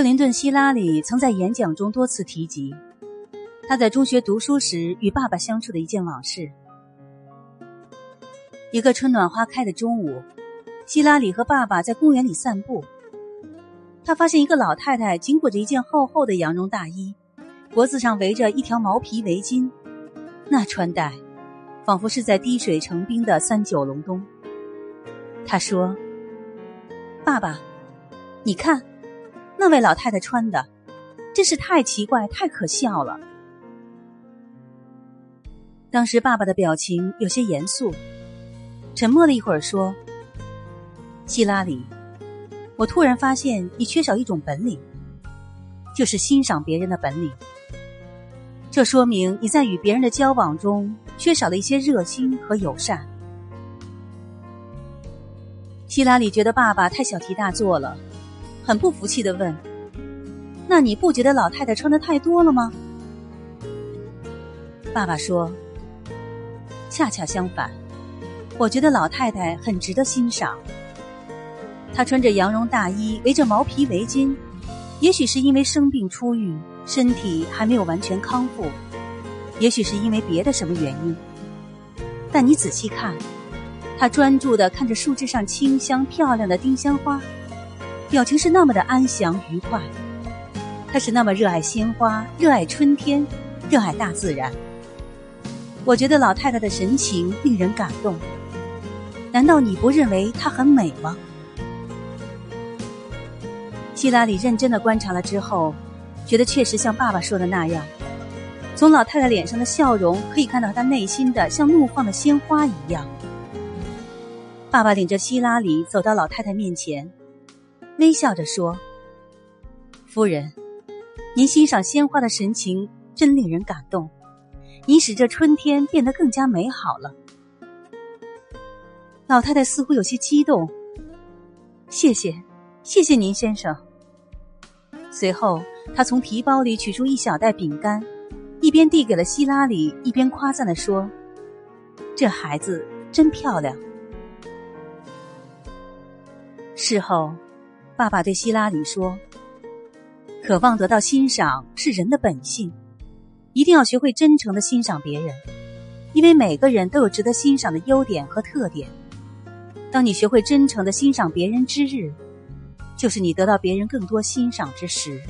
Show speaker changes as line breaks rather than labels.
克林顿·希拉里曾在演讲中多次提及他在中学读书时与爸爸相处的一件往事。一个春暖花开的中午，希拉里和爸爸在公园里散步。他发现一个老太太紧裹着一件厚厚的羊绒大衣，脖子上围着一条毛皮围巾，那穿戴仿佛是在滴水成冰的三九隆冬。他说：“爸爸，你看。”那位老太太穿的，真是太奇怪、太可笑了。当时爸爸的表情有些严肃，沉默了一会儿，说：“希拉里，我突然发现你缺少一种本领，就是欣赏别人的本领。这说明你在与别人的交往中缺少了一些热心和友善。”希拉里觉得爸爸太小题大做了。很不服气的问：“那你不觉得老太太穿的太多了吗？”爸爸说：“恰恰相反，我觉得老太太很值得欣赏。她穿着羊绒大衣，围着毛皮围巾，也许是因为生病初愈，身体还没有完全康复，也许是因为别的什么原因。但你仔细看，她专注的看着树枝上清香漂亮的丁香花。”表情是那么的安详愉快，她是那么热爱鲜花，热爱春天，热爱大自然。我觉得老太太的神情令人感动。难道你不认为她很美吗？希拉里认真的观察了之后，觉得确实像爸爸说的那样，从老太太脸上的笑容可以看到她内心的像怒放的鲜花一样。爸爸领着希拉里走到老太太面前。微笑着说：“夫人，您欣赏鲜花的神情真令人感动，您使这春天变得更加美好了。”老太太似乎有些激动。谢谢，谢谢您，先生。随后，她从提包里取出一小袋饼干，一边递给了希拉里，一边夸赞的说：“这孩子真漂亮。”事后。爸爸对希拉里说：“渴望得到欣赏是人的本性，一定要学会真诚的欣赏别人，因为每个人都有值得欣赏的优点和特点。当你学会真诚的欣赏别人之日，就是你得到别人更多欣赏之时。”